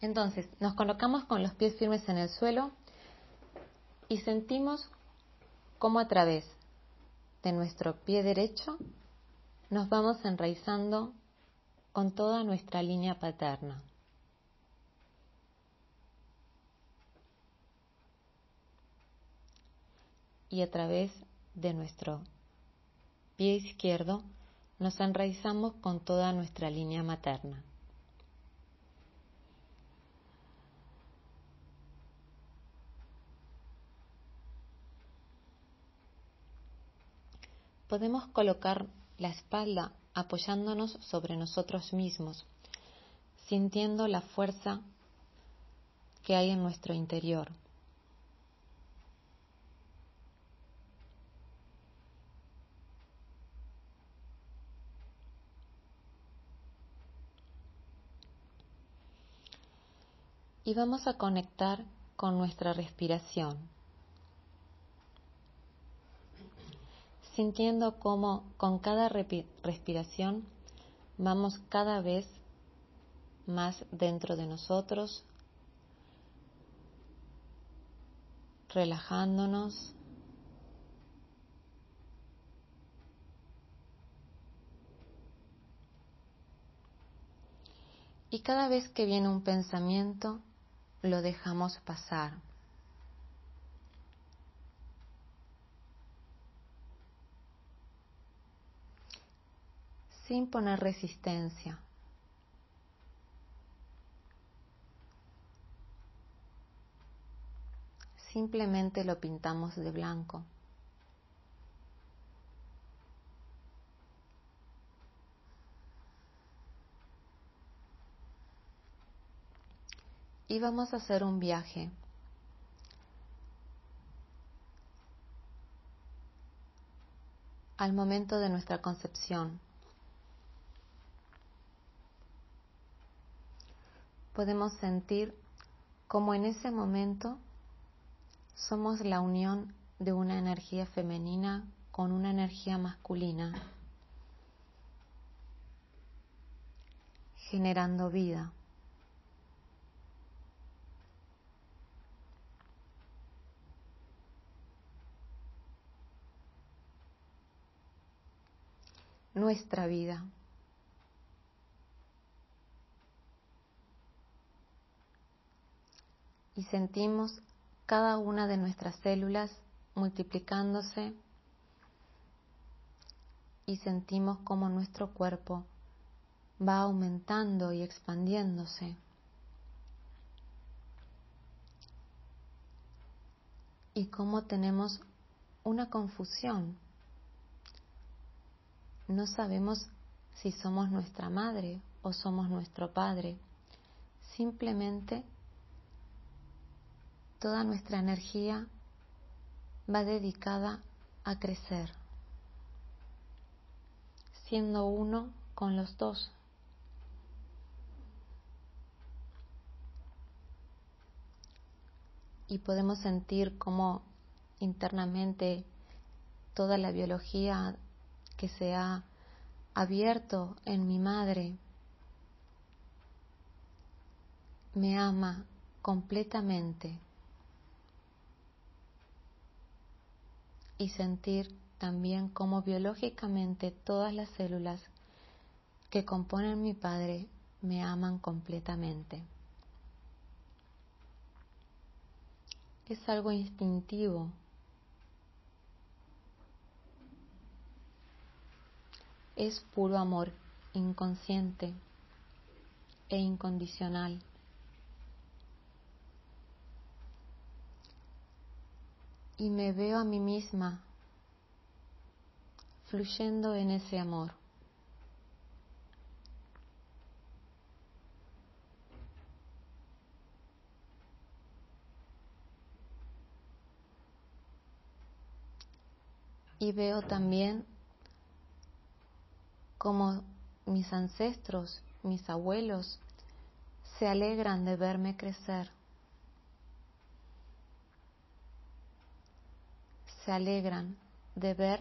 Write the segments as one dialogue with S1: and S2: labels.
S1: Entonces, nos colocamos con los pies firmes en el suelo y sentimos cómo a través de nuestro pie derecho nos vamos enraizando con toda nuestra línea paterna. Y a través de nuestro pie izquierdo nos enraizamos con toda nuestra línea materna. Podemos colocar la espalda apoyándonos sobre nosotros mismos, sintiendo la fuerza que hay en nuestro interior. Y vamos a conectar con nuestra respiración. Sintiendo cómo con cada respiración vamos cada vez más dentro de nosotros, relajándonos. Y cada vez que viene un pensamiento, lo dejamos pasar. Sin poner resistencia. Simplemente lo pintamos de blanco. Y vamos a hacer un viaje al momento de nuestra concepción. Podemos sentir como en ese momento somos la unión de una energía femenina con una energía masculina, generando vida. Nuestra vida. Y sentimos cada una de nuestras células multiplicándose y sentimos cómo nuestro cuerpo va aumentando y expandiéndose. Y cómo tenemos una confusión. No sabemos si somos nuestra madre o somos nuestro padre. Simplemente toda nuestra energía va dedicada a crecer, siendo uno con los dos. Y podemos sentir cómo internamente toda la biología que se ha abierto en mi madre me ama completamente y sentir también cómo biológicamente todas las células que componen mi Padre me aman completamente. Es algo instintivo. Es puro amor inconsciente e incondicional. y me veo a mí misma fluyendo en ese amor. Y veo también como mis ancestros, mis abuelos, se alegran de verme crecer. Se alegran de ver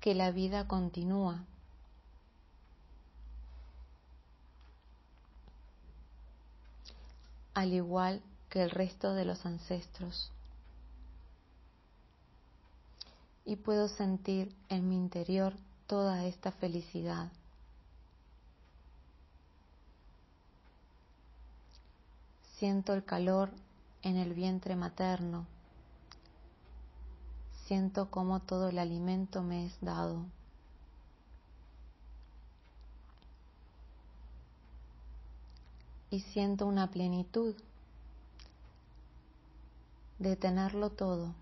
S1: que la vida continúa. al igual que el resto de los ancestros. Y puedo sentir en mi interior toda esta felicidad. Siento el calor en el vientre materno. Siento cómo todo el alimento me es dado. Y siento una plenitud de tenerlo todo.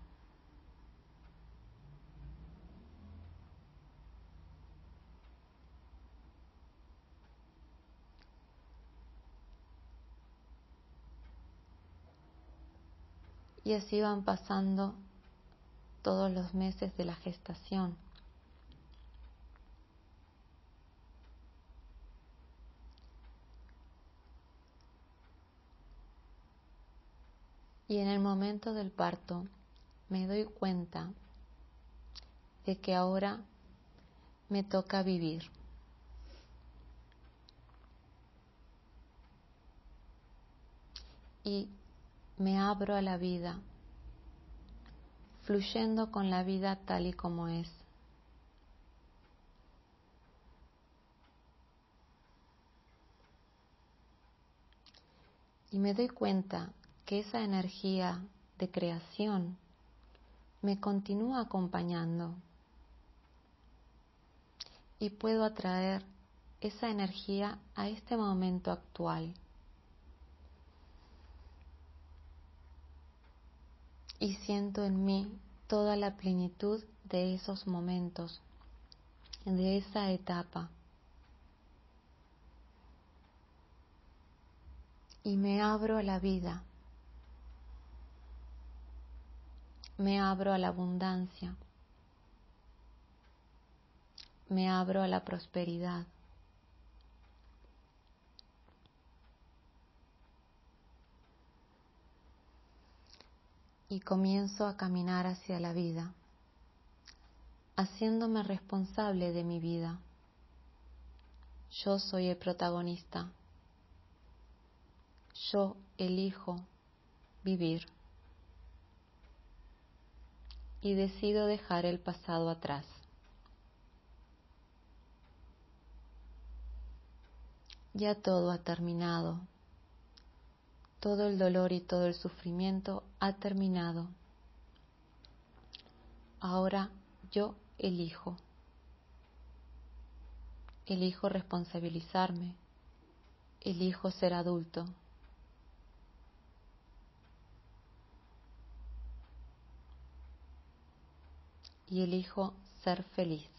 S1: Y así van pasando todos los meses de la gestación. Y en el momento del parto me doy cuenta de que ahora me toca vivir. Y me abro a la vida, fluyendo con la vida tal y como es. Y me doy cuenta que esa energía de creación me continúa acompañando y puedo atraer esa energía a este momento actual. Y siento en mí toda la plenitud de esos momentos, de esa etapa. Y me abro a la vida, me abro a la abundancia, me abro a la prosperidad. Y comienzo a caminar hacia la vida, haciéndome responsable de mi vida. Yo soy el protagonista. Yo elijo vivir y decido dejar el pasado atrás. Ya todo ha terminado. Todo el dolor y todo el sufrimiento ha terminado. Ahora yo elijo. Elijo responsabilizarme. Elijo ser adulto. Y elijo ser feliz.